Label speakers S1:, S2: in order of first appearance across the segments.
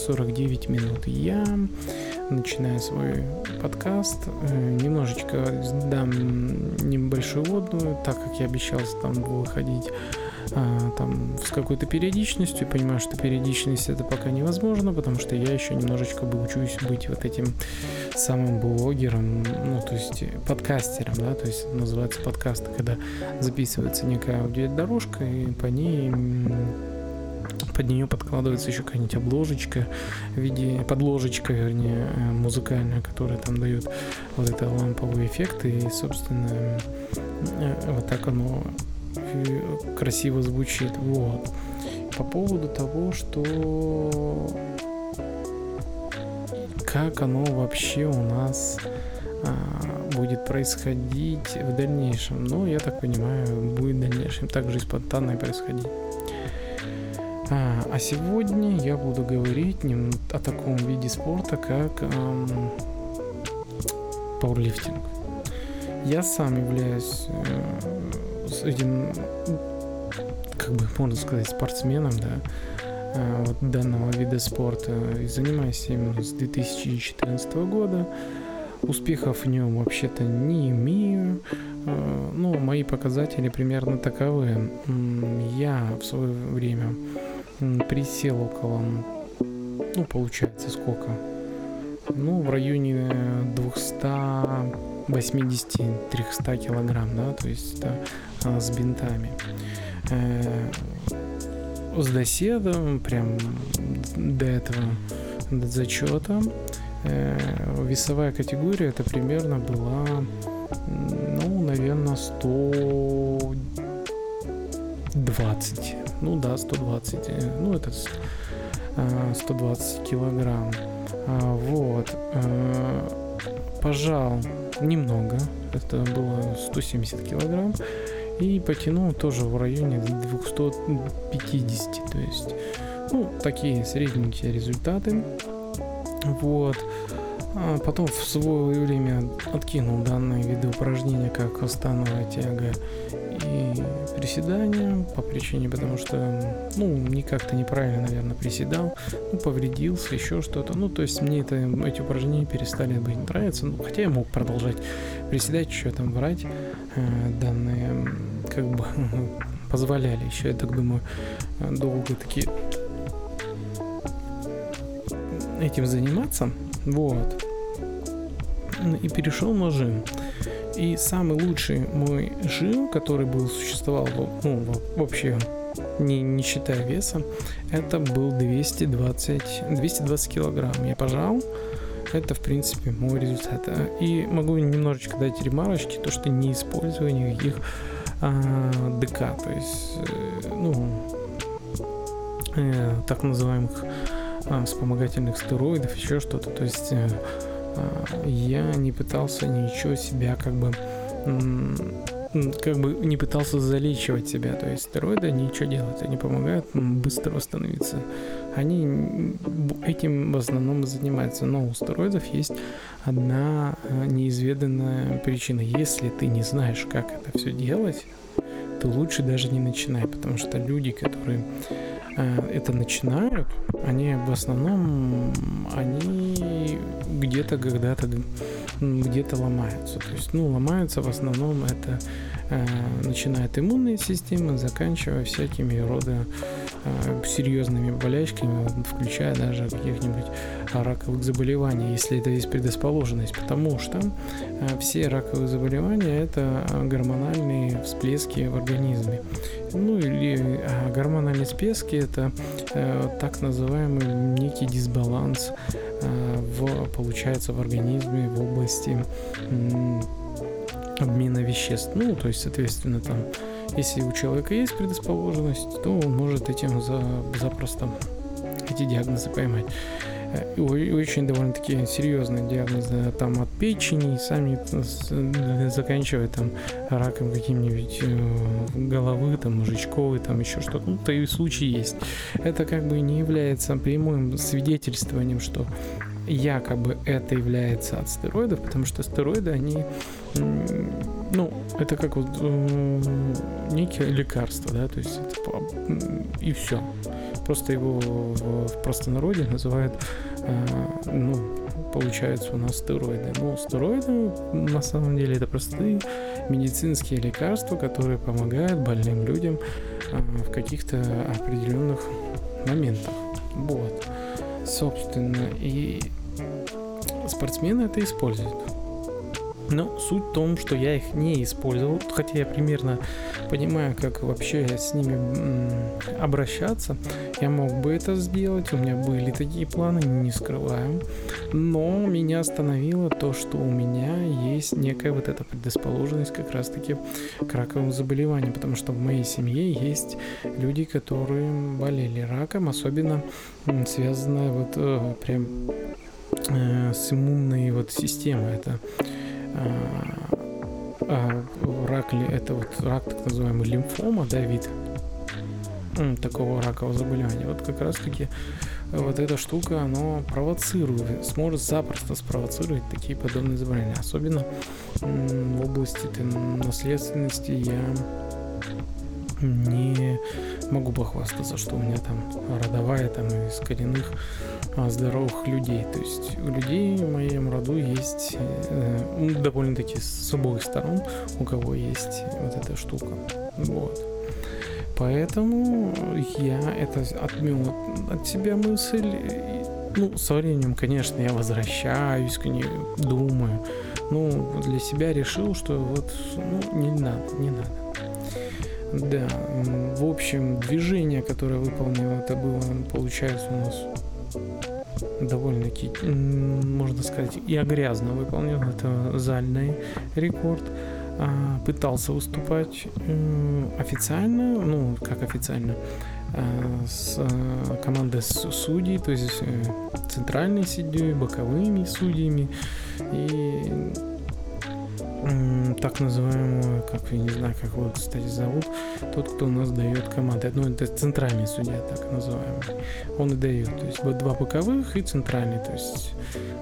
S1: часа 49 минут. Я начинаю свой подкаст. Э, немножечко дам небольшую водную, так как я обещал там выходить а, там с какой-то периодичностью. Понимаю, что периодичность это пока невозможно, потому что я еще немножечко бы учусь быть вот этим самым блогером, ну, то есть подкастером, да, то есть называется подкаст, когда записывается некая аудиодорожка, и по ней под нее подкладывается еще какая-нибудь обложечка в виде подложечка, вернее, э, музыкальная, которая там дает вот это ламповый эффект, и, собственно, э, вот так оно красиво звучит. Вот. По поводу того, что как оно вообще у нас а, будет происходить в дальнейшем. Ну, я так понимаю, будет в дальнейшем также спонтанно происходить. А, сегодня я буду говорить о таком виде спорта, как эм, пауэрлифтинг. Я сам являюсь э, этим, как бы можно сказать, спортсменом, да, э, вот данного вида спорта и занимаюсь именно с 2014 года. Успехов в нем вообще-то не имею. Э, ну, мои показатели примерно таковы. Я в свое время присел около, ну, получается, сколько? Ну, в районе 280-300 килограмм, да, то есть это а, с бинтами. Э, с доседом, прям до этого, до зачета, э, весовая категория это примерно была, ну, наверное, 120 ну да, 120. Э, ну, это 120 э, килограмм. А, вот. Э, пожал немного. Это было 170 килограмм. И потянул тоже в районе 250. То есть, ну, такие средненькие результаты. Вот. А потом в свое время откинул данные виды упражнения, как становая тяга и приседания по причине, потому что, ну, не как-то неправильно, наверное, приседал, ну, повредился, еще что-то. Ну, то есть мне это, эти упражнения перестали быть нравиться, ну, хотя я мог продолжать приседать, что там врать. Э, данные, как бы, позволяли еще, я так думаю, долго таки этим заниматься. Вот. И перешел на жим. И самый лучший мой жим, который был, существовал ну, вообще не, не считая веса, это был 220, 220 килограмм. Я пожал, это, в принципе, мой результат. И могу немножечко дать ремарочки, то, что не использую никаких а, ДК, то есть, э, ну, э, так называемых а, вспомогательных стероидов, еще что-то. То есть э, а, я не пытался ничего себя как бы как бы не пытался залечивать себя, то есть стероиды ничего делают, они помогают быстро восстановиться. Они этим в основном занимаются, но у стероидов есть одна а, неизведанная причина. Если ты не знаешь, как это все делать, то лучше даже не начинай, потому что люди, которые Э, это начинают, они в основном, они где-то когда-то где-то ломаются. То есть, ну, ломаются в основном это э, начиная от иммунной системы, заканчивая всякими рода э, серьезными болячками, включая даже каких-нибудь раковых заболеваний, если это есть предрасположенность, потому что э, все раковые заболевания это гормональные всплески в организме. Ну или э, гормональные всплески это э, так называемый некий дисбаланс э, в, получается в организме в области э, обмена веществ. Ну, то есть, соответственно, там, если у человека есть предрасположенность, то он может этим за, запросто эти диагнозы поймать. Э, очень довольно-таки серьезные диагнозы там от печени, сами э, заканчивая там раком каким-нибудь э, головы, там мужичковый, там еще что-то. Ну, то и случаи есть. Это как бы не является прямым свидетельствованием, что якобы это является от стероидов, потому что стероиды, они, ну, это как вот некие лекарства, да, то есть это, и все. Просто его в, в простонародье называют, ну, получается у нас стероиды. Но стероиды на самом деле это простые медицинские лекарства, которые помогают больным людям в каких-то определенных моментах. Вот. Собственно, и спортсмены это используют. Но суть в том, что я их не использовал, хотя я примерно понимаю, как вообще с ними обращаться. Я мог бы это сделать, у меня были такие планы, не скрываем. Но меня остановило то, что у меня есть некая вот эта предрасположенность как раз-таки к раковым заболеваниям, потому что в моей семье есть люди, которые болели раком, особенно связанная вот э, прям э, с иммунной вот системой. Это рак ли это вот рак так называемый лимфома, да, вид такого ракового заболевания. Вот как раз таки вот эта штука, она провоцирует, сможет запросто спровоцировать такие подобные заболевания. Особенно в области наследственности я не могу похвастаться, что у меня там родовая там из коренных а, здоровых людей. То есть у людей в моем роду есть э, довольно-таки с обоих сторон, у кого есть вот эта штука. Вот. Поэтому я это отмел от себя мысль. Ну, со временем, конечно, я возвращаюсь к ней, думаю. Ну, для себя решил, что вот, ну, не надо, не надо. Да, в общем, движение, которое выполнил, это было, получается, у нас довольно-таки, можно сказать, я грязно выполнил. Это зальный рекорд. А, пытался выступать официально, ну, как официально, а, с а, командой судей, то есть э, центральной судьей, боковыми судьями и так называемую, как я не знаю, как его, кстати, зовут, тот, кто у нас дает команды. Ну, это центральный судья, так называемый. Он и дает. То есть два боковых и центральный. То есть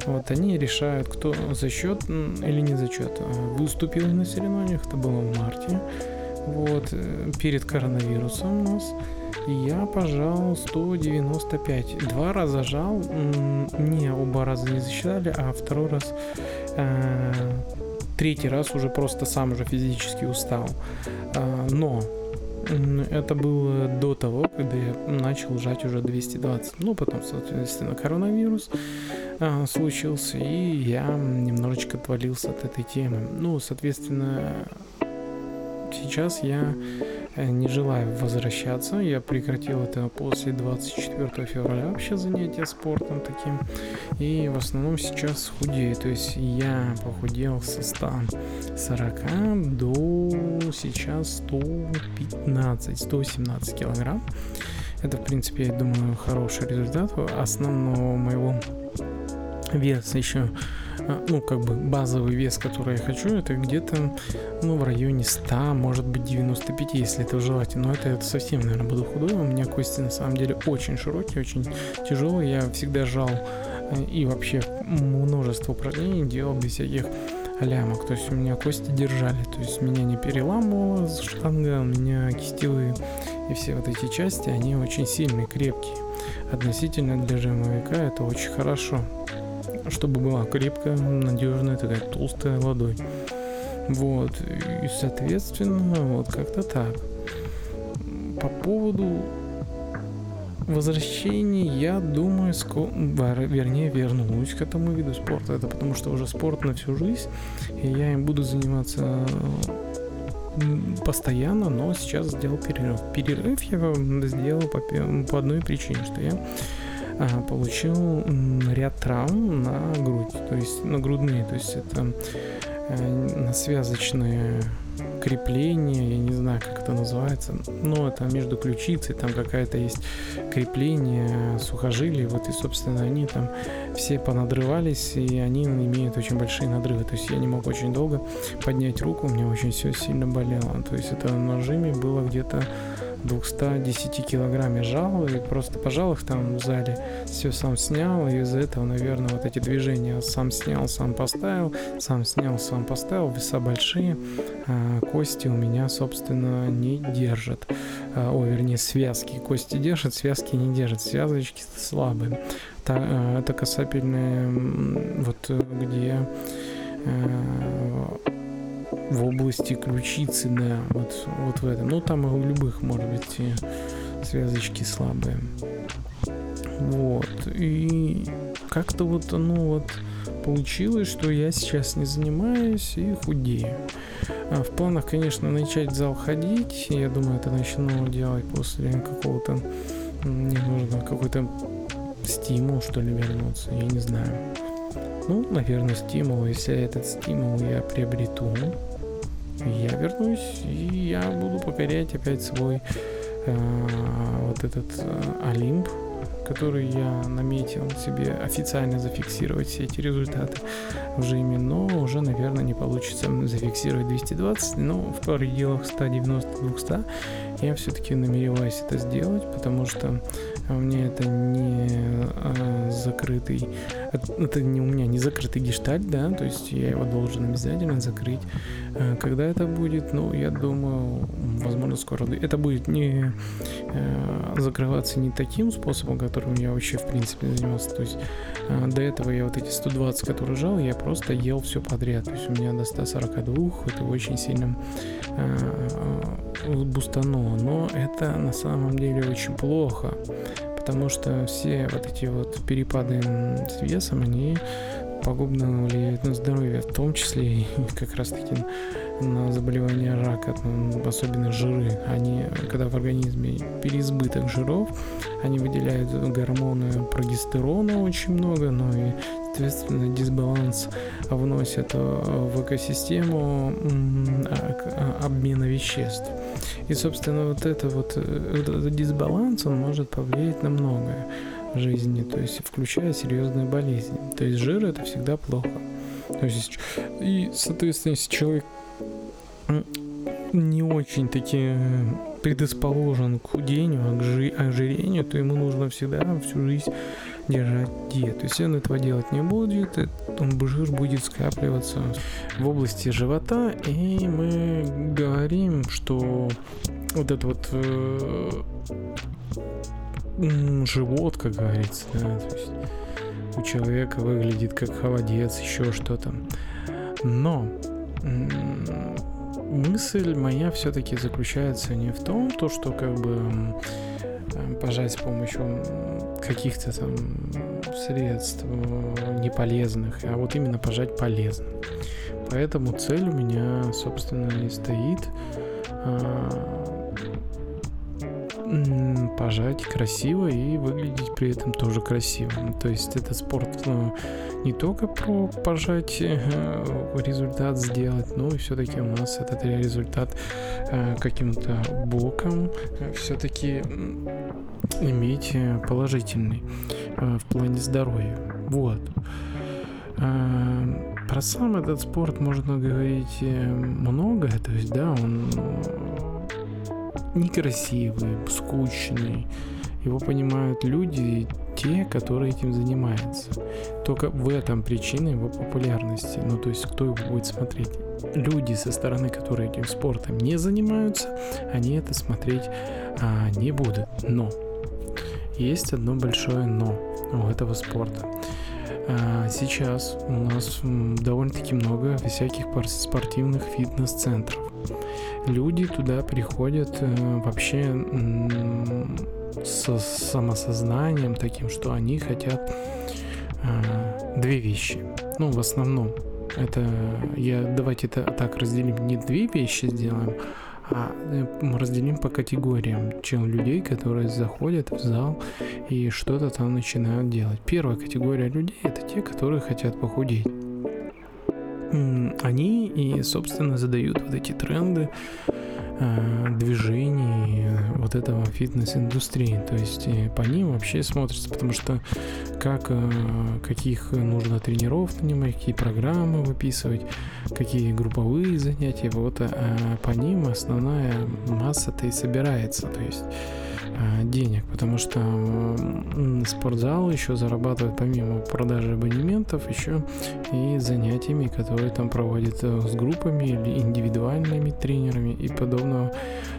S1: вот они решают, кто зачет или не зачет. Выступил на соревнованиях, это было в марте. Вот, э, перед коронавирусом у нас. Я пожал 195. Два раза жал. Не оба раза не засчитали, а второй раз э, третий раз уже просто сам уже физически устал. А, но это было до того, когда я начал жать уже 220. Ну, потом, соответственно, коронавирус а, случился, и я немножечко отвалился от этой темы. Ну, соответственно, сейчас я Э, не желаю возвращаться. Я прекратил это после 24 февраля вообще занятия спортом таким. И в основном сейчас худею. То есть я похудел со 140 до сейчас 115, 117 килограмм. Это, в принципе, я думаю, хороший результат. Основного моего веса еще ну, как бы базовый вес, который я хочу, это где-то, ну, в районе 100, может быть, 95, если это желательно. Но это, это совсем, наверное, буду худой. У меня кости, на самом деле, очень широкие, очень тяжелые. Я всегда жал э, и вообще множество упражнений делал без всяких лямок. То есть у меня кости держали. То есть меня не переламывала штанга, у меня кистевые и все вот эти части, они очень сильные, крепкие. Относительно для жимовика это очень хорошо чтобы была крепкая, надежная, такая толстая ладонь. Вот, и соответственно, вот как-то так. По поводу возвращения, я думаю, ско... вернее, вернусь к этому виду спорта. Это потому что уже спорт на всю жизнь, и я им буду заниматься постоянно, но сейчас сделал перерыв. Перерыв я сделал по, по одной причине, что я получил ряд травм на грудь, то есть на грудные, то есть это э, на связочные крепление, я не знаю, как это называется, но это между ключицей, там какая-то есть крепление сухожилий, вот и, собственно, они там все понадрывались, и они имеют очень большие надрывы, то есть я не мог очень долго поднять руку, у меня очень все сильно болело, то есть это на нажиме было где-то 210 килограмм я жал, и просто пожал их там в зале, все сам снял, и из-за этого, наверное, вот эти движения сам снял, сам поставил, сам снял, сам поставил, веса большие, а кости у меня, собственно, не держат. А, о, вернее, связки. Кости держат, связки не держат, связочки слабые. А, это касательно вот где э, в области ключицы, да, вот, вот в этом. Ну, там у любых, может быть, связочки слабые. Вот. И как-то вот оно вот получилось, что я сейчас не занимаюсь и худею. А в планах, конечно, начать в зал ходить. Я думаю, это начну делать после какого-то... Мне нужно какой-то стимул, что ли, вернуться. Я не знаю. Ну, наверное, стимул. Если этот стимул я приобрету, я вернусь, и я буду покорять опять свой э, вот этот э, Олимп, который я наметил себе официально зафиксировать все эти результаты в жиме, но уже, наверное, не получится зафиксировать 220, но в пределах 190-200 я все-таки намереваюсь это сделать, потому что мне это не а, закрытый, это не у меня не закрытый гештальт, да, то есть я его должен обязательно закрыть. А, когда это будет, ну, я думаю, возможно, скоро. Это будет не а, закрываться не таким способом, которым я вообще, в принципе, занимался. То есть до этого я вот эти 120, которые жал, я просто ел все подряд. То есть у меня до 142, это очень сильно бустануло. Но это на самом деле очень плохо потому что все вот эти вот перепады с весом, они пагубно влияют на здоровье, в том числе и как раз таки на заболевания рака, ну, особенно жиры. Они, когда в организме переизбыток жиров, они выделяют гормоны прогестерона очень много, но и, соответственно, дисбаланс вносят э, в экосистему а, обмена веществ. И, собственно, вот это вот э, этот дисбаланс, он может повлиять на многое в жизни, то есть включая серьезные болезни. То есть жир это всегда плохо. То есть, и, соответственно, если человек не очень-таки предрасположен к худению, а к жи- ожирению, то ему нужно всегда всю жизнь держать диету. Если он этого делать не будет, он жир будет скапливаться в области живота, и мы говорим, что вот это вот э, живот, как говорится, да, то есть у человека выглядит как холодец, еще что-то. Но мысль моя все-таки заключается не в том, то, что как бы пожать с помощью каких-то там средств э, неполезных, а вот именно пожать полезно. Поэтому цель у меня, собственно, и стоит а, пожать красиво и выглядеть при этом тоже красиво. То есть этот спорт ну, не только про пожать э, результат сделать, но и все-таки у нас этот результат э, каким-то боком все-таки иметь положительный в плане здоровья. Вот. Про сам этот спорт можно говорить много, то есть, да, он некрасивый, скучный. Его понимают люди, те, которые этим занимаются. Только в этом причина его популярности. Ну, то есть, кто его будет смотреть? Люди со стороны, которые этим спортом не занимаются, они это смотреть а, не будут. Но есть одно большое но у этого спорта. А, сейчас у нас довольно-таки много всяких спортивных фитнес-центров люди туда приходят э, вообще с самосознанием таким, что они хотят э, две вещи. Ну, в основном. Это я давайте это так разделим. Не две вещи сделаем, а э, разделим по категориям чем людей, которые заходят в зал и что-то там начинают делать. Первая категория людей это те, которые хотят похудеть они и, собственно, задают вот эти тренды, э, движений вот этого фитнес-индустрии. То есть э, по ним вообще смотрится, потому что как, э, каких нужно тренеров нанимать, какие программы выписывать, какие групповые занятия, вот э, по ним основная масса-то и собирается. То есть Э, денег, потому что спортзал еще зарабатывает помимо продажи абонементов еще и занятиями, которые там проводят э, с группами или индивидуальными тренерами и подобного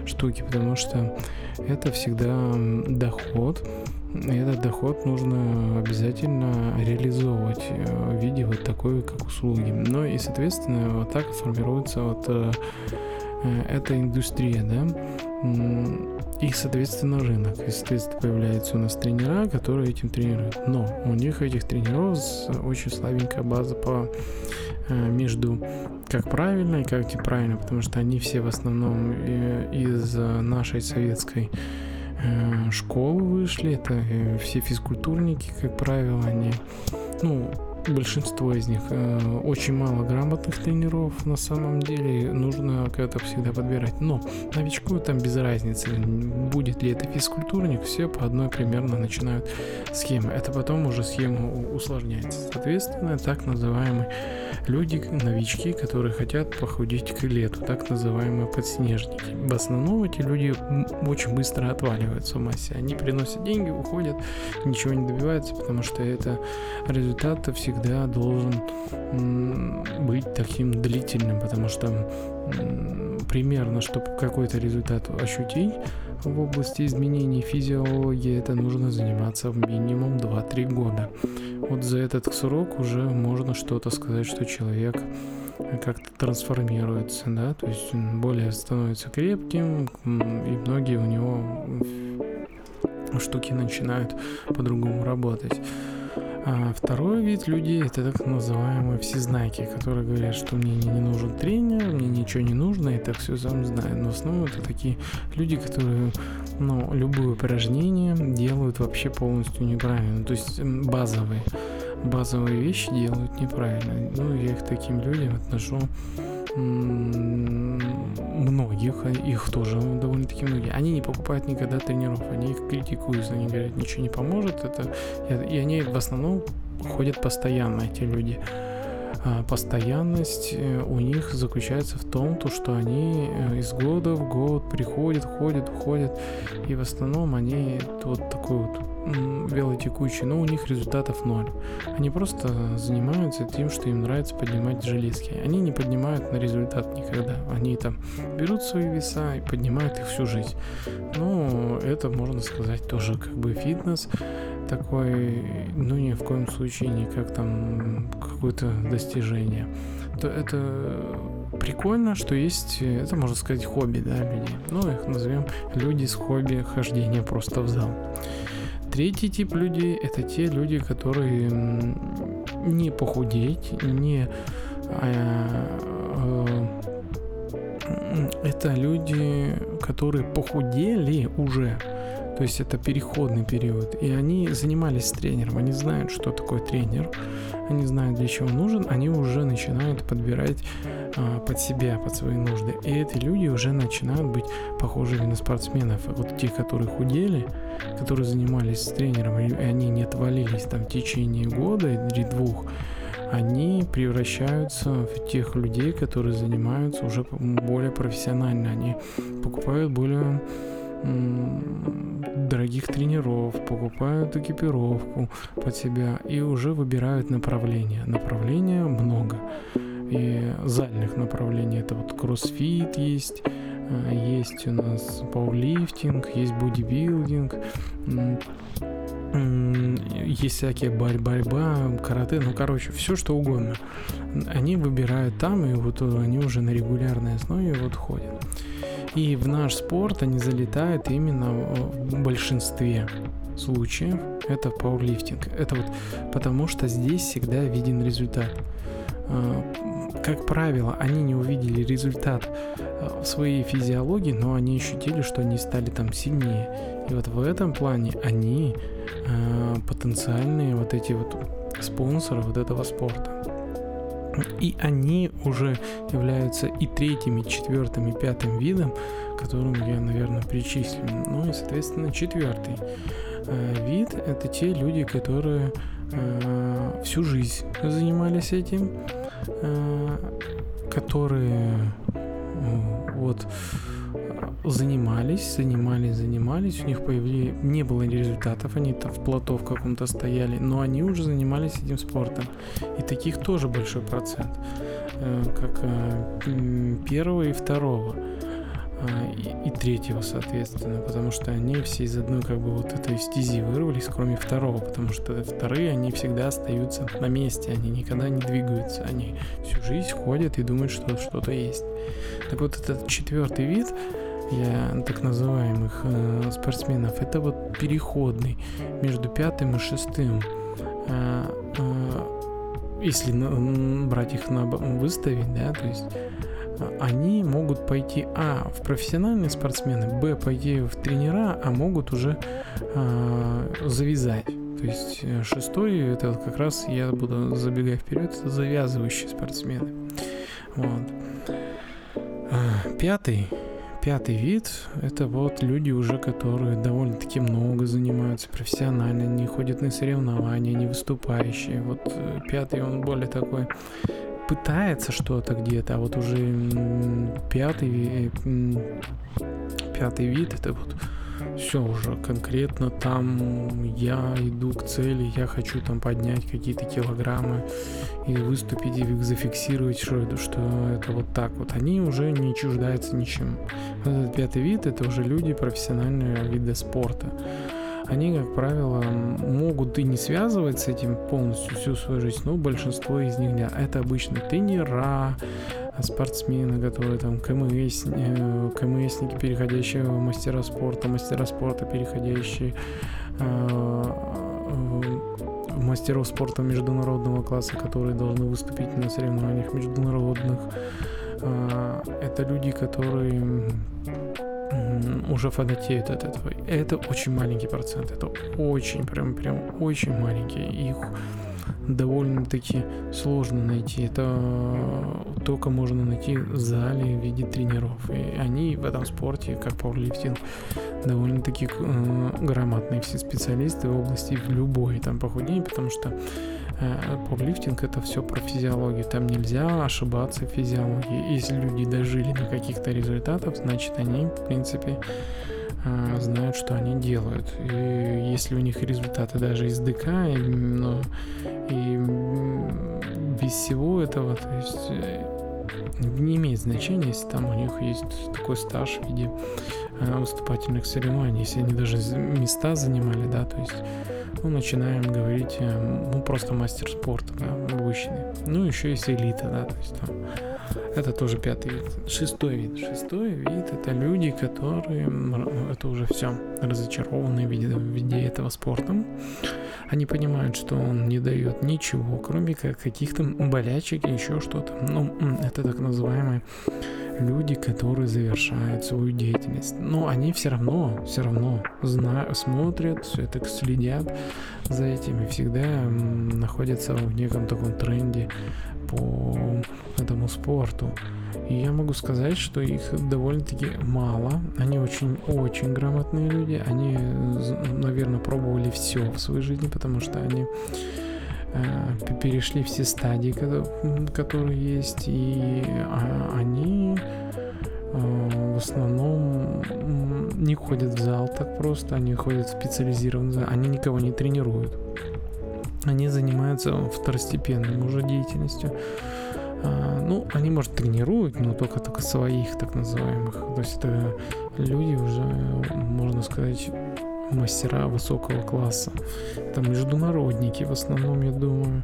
S1: штуки, потому что это всегда доход, и этот доход нужно обязательно реализовывать э, в виде вот такой, как услуги. Ну и, соответственно, вот так формируется вот эта индустрия, да, и, соответственно, рынок. И, соответственно, появляются у нас тренера, которые этим тренируют. Но у них этих тренеров очень слабенькая база по э, между как правильно и как неправильно, потому что они все в основном э, из нашей советской э, школы вышли, это все физкультурники, как правило, они, ну, большинство из них э, очень мало грамотных тренеров на самом деле нужно как-то всегда подбирать. Но новичку там без разницы будет ли это физкультурник все по одной примерно начинают схемы. Это потом уже схема усложняется. Соответственно так называемые люди новички которые хотят похудеть к лету так называемые подснежники. В основном эти люди очень быстро отваливаются в массе. Они приносят деньги уходят ничего не добиваются потому что это результат всегда всегда должен быть таким длительным, потому что примерно, чтобы какой-то результат ощутить в области изменений физиологии, это нужно заниматься минимум 2-3 года. Вот за этот срок уже можно что-то сказать, что человек как-то трансформируется, да, то есть более становится крепким, и многие у него штуки начинают по-другому работать. А второй вид людей это так называемые всезнайки, которые говорят, что мне не, нужен тренер, мне ничего не нужно, я так все сам знаю. Но в основном это такие люди, которые ну, любое упражнение делают вообще полностью неправильно. То есть базовые, базовые вещи делают неправильно. Ну, я их таким людям отношу многих, а их тоже довольно-таки многие, они не покупают никогда тренеров, они их критикуют, они говорят, ничего не поможет, это, и они в основном ходят постоянно, эти люди. А постоянность э, у них заключается в том, то, что они э, из года в год приходят, ходят, уходят, и в основном они вот такой вот велотекучие, но у них результатов ноль. Они просто занимаются тем, что им нравится поднимать железки. Они не поднимают на результат никогда. Они там берут свои веса и поднимают их всю жизнь. Но это, можно сказать, тоже как бы фитнес такой, ну ни в коем случае не как там какое-то достижение. То это прикольно, что есть, это можно сказать, хобби, да, людей. Ну, их назовем люди с хобби хождения просто в зал. Третий тип людей – это те люди, которые не похудеть, не… А, э, это люди, которые похудели уже, то есть это переходный период, и они занимались тренером, они знают, что такое тренер, они знают, для чего нужен, они уже начинают подбирать а, под себя, под свои нужды. И эти люди уже начинают быть похожими на спортсменов. Вот те, которые худели, которые занимались тренером, и они не отвалились там в течение года или двух, они превращаются в тех людей, которые занимаются уже более профессионально. Они покупают более дорогих тренеров, покупают экипировку под себя и уже выбирают направление. Направления много. И зальных направлений это вот кроссфит есть, а, есть у нас пауэрлифтинг, есть бодибилдинг, есть всякие борь борьба, карате, ну короче, все что угодно. Они выбирают там, и вот они уже на регулярной основе вот ходят. И в наш спорт они залетают именно в большинстве случаев. Это пауэрлифтинг. Это вот потому что здесь всегда виден результат. А, как правило, они не увидели результат а, в своей физиологии, но они ощутили, что они стали там сильнее. И вот в этом плане они э, потенциальные вот эти вот спонсоры вот этого спорта. И они уже являются и третьим, и четвертым, и пятым видом, которым я, наверное, причислю. Ну и, соответственно, четвертый э, вид – это те люди, которые э, всю жизнь занимались этим, э, которые вот занимались, занимались, занимались, у них появились, не было результатов, они там в плато в каком-то стояли, но они уже занимались этим спортом. И таких тоже большой процент, э, как э, первого и второго а, и, и третьего, соответственно, потому что они все из одной как бы вот этой стези вырвались, кроме второго, потому что вторые, они всегда остаются на месте, они никогда не двигаются, они всю жизнь ходят и думают, что что-то есть. Так вот этот четвертый вид, я так называемых э, спортсменов, это вот переходный между пятым и шестым. Э, э, если на, брать их на выставить, да, то есть э, они могут пойти а в профессиональные спортсмены, б пойти в тренера, а могут уже э, завязать. То есть э, шестой это как раз я буду забегая вперед, это завязывающие спортсмены. Вот. А, пятый Пятый вид – это вот люди уже, которые довольно-таки много занимаются профессионально, не ходят на соревнования, не выступающие. Вот э, пятый, он более такой пытается что-то где-то, а вот уже пятый, пятый вид – это вот все уже конкретно там я иду к цели, я хочу там поднять какие-то килограммы и выступить и зафиксировать, что что это вот так вот. Они уже не чуждаются ничем. Этот пятый вид это уже люди профессиональные вида спорта. Они, как правило, могут и не связывать с этим полностью всю свою жизнь, но большинство из них, да, это обычно тренера, спортсмены, которые там КМС, э, КМСники, переходящие в мастера спорта, мастера спорта, переходящие э, мастеров спорта международного класса, которые должны выступить на соревнованиях международных. Э, это люди, которые уже фанатеют от этого. Это очень маленький процент. Это очень, прям, прям очень маленький. Их довольно-таки сложно найти. Это только можно найти в зале в виде тренеров. И они в этом спорте, как пауэрлифтинг, довольно-таки э, грамотные все специалисты в области любой там похудения, потому что э, пауэрлифтинг это все про физиологию. Там нельзя ошибаться в физиологии. Если люди дожили до каких-то результатов, значит они, в принципе, э, знают, что они делают. И если у них результаты даже из ДК, но и без всего этого, то есть э, не имеет значения, если там у них есть такой стаж в виде э, выступательных соревнований, если они даже места занимали, да, то есть ну, начинаем говорить, э, ну, просто мастер спорта, да, обычный. Ну, еще есть элита, да, то есть там это тоже пятый вид. Шестой вид. Шестой вид это люди, которые это уже все разочарованы в виде, в виде этого спорта. Они понимают, что он не дает ничего, кроме как каких-то болячек и еще что-то. Ну, это так называемые люди, которые завершают свою деятельность. Но они все равно, все равно знают, смотрят, все это следят за этим и всегда находятся в неком таком тренде по этому спорту. И я могу сказать, что их довольно-таки мало. Они очень-очень грамотные люди. Они, наверное, пробовали все в своей жизни, потому что они перешли все стадии, которые есть, и а, они э, в основном не ходят в зал так просто, они ходят в специализированный зал, они никого не тренируют. Они занимаются второстепенной уже деятельностью. А, ну, они, может, тренируют, но только только своих так называемых. То есть это люди уже, можно сказать, мастера высокого класса. Это международники в основном, я думаю.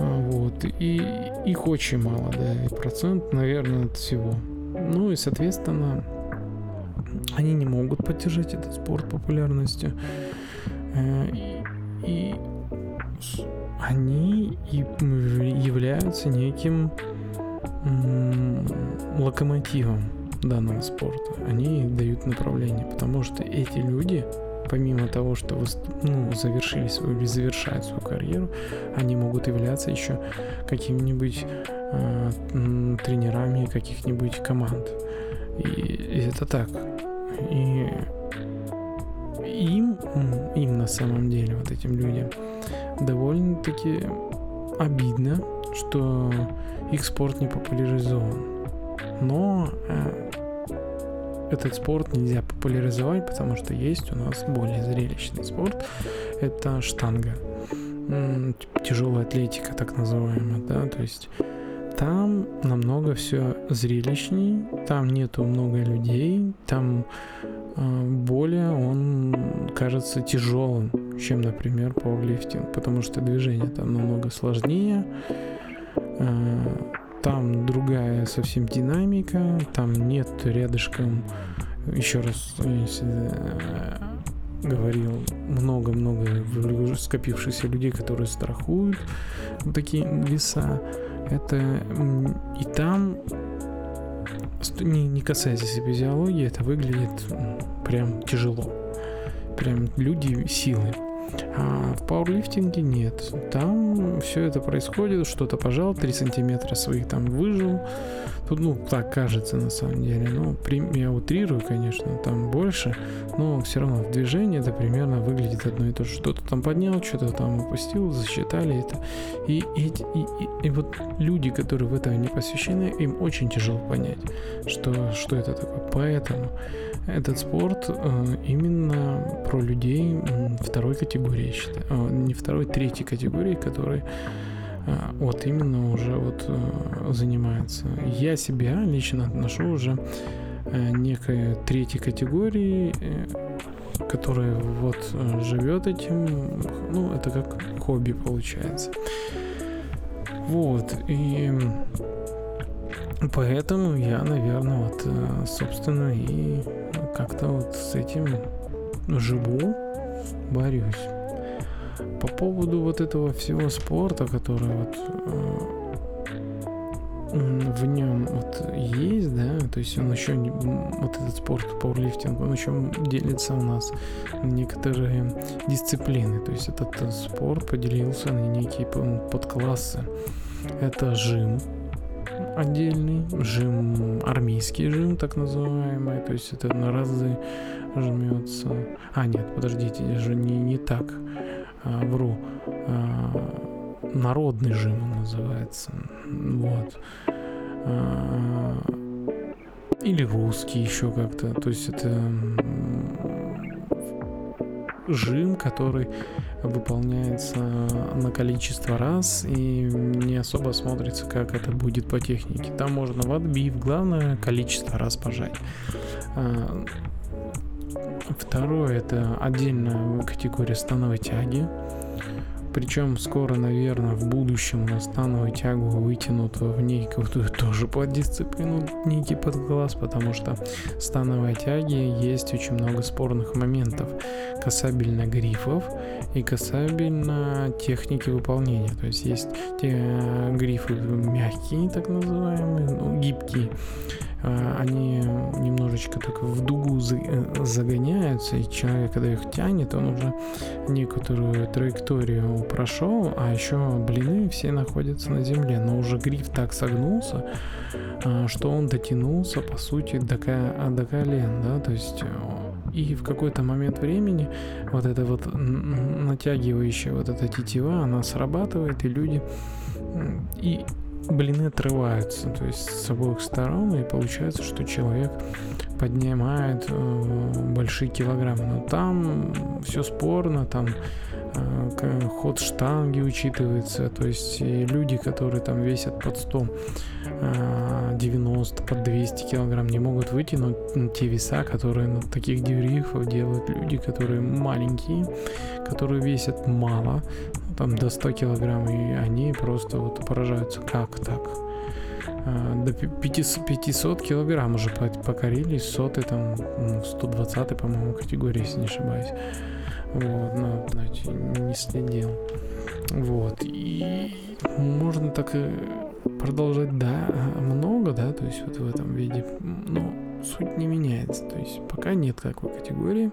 S1: А, вот. И их очень мало, да, и процент, наверное, от всего. Ну и, соответственно, они не могут поддержать этот спорт популярностью. Э, и, и они являются неким локомотивом данного спорта. Они дают направление, потому что эти люди помимо того, что ну, завершили свою или завершают свою карьеру, они могут являться еще какими-нибудь э, тренерами каких-нибудь команд. И, и это так. И им, им на самом деле, вот этим людям, довольно-таки обидно, что их спорт не популяризован. Но э, этот спорт нельзя популяризовать, потому что есть у нас более зрелищный спорт. Это штанга. Тяжелая атлетика, так называемая, да, то есть там намного все зрелищней, там нету много людей, там э, более он кажется тяжелым, чем, например, пауэрлифтинг, потому что движение там намного сложнее, э, там другая совсем динамика, там нет рядышком, еще раз э, говорил, много-много скопившихся людей, которые страхуют такие веса. Это и там, не, не касаясь физиологии, это выглядит прям тяжело. Прям люди силы. А в пауэрлифтинге нет. Там все это происходит, что-то пожал, 3 сантиметра своих там выжил. Тут, ну, так кажется на самом деле. Ну, я утрирую, конечно, там больше, но все равно в движении это примерно выглядит одно и то же. Что-то там поднял, что-то там опустил, засчитали это. И, и, и, и, и вот люди, которые в это не посвящены, им очень тяжело понять, что, что это такое. Поэтому этот спорт э, именно про людей второй категории, считаю. Э, не второй, третьей категории, которые э, вот именно уже вот занимаются. Я себя лично отношу уже некой третьей категории, которая вот живет этим, ну это как хобби получается. Вот и Поэтому я, наверное, вот, собственно, и как-то вот с этим живу, борюсь. По поводу вот этого всего спорта, который вот э, в нем вот есть, да, то есть он еще не, вот этот спорт пауэрлифтинг, он еще делится у нас на некоторые дисциплины, то есть этот спорт поделился на некие подклассы. Это жим, отдельный, жим, армейский жим, так называемый, то есть это на разы жмется. А, нет, подождите, же не, не так, а, вру. А, народный жим он называется, вот. А, или русский еще как-то, то есть это жим, который выполняется на количество раз и не особо смотрится, как это будет по технике. Там можно в отбив, главное количество раз пожать. А, второе это отдельная категория становой тяги. Причем скоро, наверное, в будущем у нас становую тягу вытянут в некую тоже под дисциплину, некий подкласс, потому что становой тяги есть очень много спорных моментов касабельно грифов и касабельно техники выполнения. То есть есть те э, грифы мягкие, так называемые, ну, гибкие, они немножечко так в дугу э, загоняются, и человек, когда их тянет, он уже некоторую траекторию прошел, а еще блины все находятся на земле, но уже гриф так согнулся, а, что он дотянулся, по сути, до, до колен, да, то есть э, и в какой-то момент времени вот эта вот натягивающая вот эта тетива, она срабатывает, и люди и блины отрываются, то есть с обоих сторон, и получается, что человек поднимает э, большие килограммы. Но там все спорно, там э, ход штанги учитывается, то есть люди, которые там весят под 100, э, 90, под 200 килограмм, не могут вытянуть те веса, которые на таких деревьев делают люди, которые маленькие, которые весят мало, там до 100 килограмм, и они просто вот поражаются, как так. А, до 500, 500 килограмм уже покорили, соты там, 120 ну, по-моему, категории, если не ошибаюсь. Вот, но, знаете, не следил. Вот, и можно так продолжать, да, много, да, то есть вот в этом виде, но суть не меняется. То есть пока нет такой категории,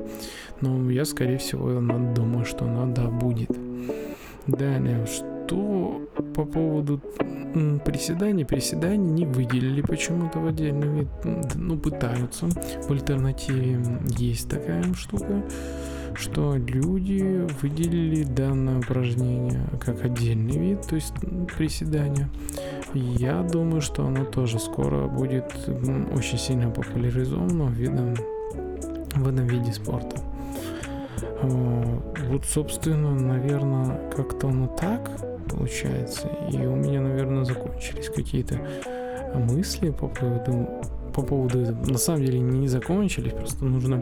S1: но я, скорее всего, думаю, что она, да, будет. Далее, что по поводу приседаний, приседаний не выделили почему-то в отдельный вид, ну, пытаются. В альтернативе есть такая штука, что люди выделили данное упражнение как отдельный вид, то есть приседания. Я думаю, что оно тоже скоро будет очень сильно популяризовано видом, в этом виде спорта. Вот, собственно, наверное, как-то оно так получается. И у меня, наверное, закончились какие-то мысли по поводу по поводу этого. На самом деле не закончились, просто нужно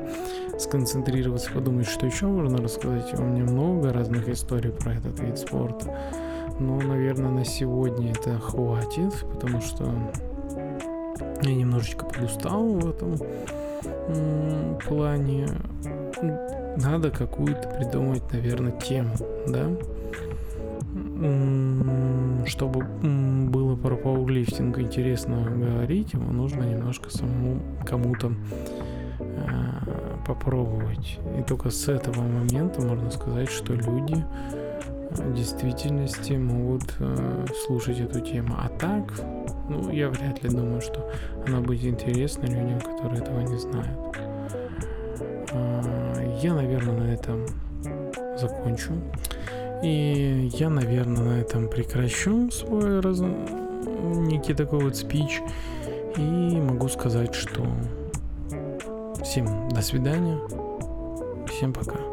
S1: сконцентрироваться, подумать, что еще можно рассказать. У меня много разных историй про этот вид спорта. Но, наверное, на сегодня это хватит, потому что я немножечко подустал в этом плане. Надо какую-то придумать, наверное, тему, да? чтобы было про пауэрлифтинг интересно говорить, его нужно немножко самому кому-то э, попробовать. И только с этого момента можно сказать, что люди в действительности могут э, слушать эту тему. А так, ну, я вряд ли думаю, что она будет интересна людям, которые этого не знают. Э, я, наверное, на этом закончу. И я, наверное, на этом прекращу свой раз... некий такой вот спич. И могу сказать, что всем до свидания. Всем пока.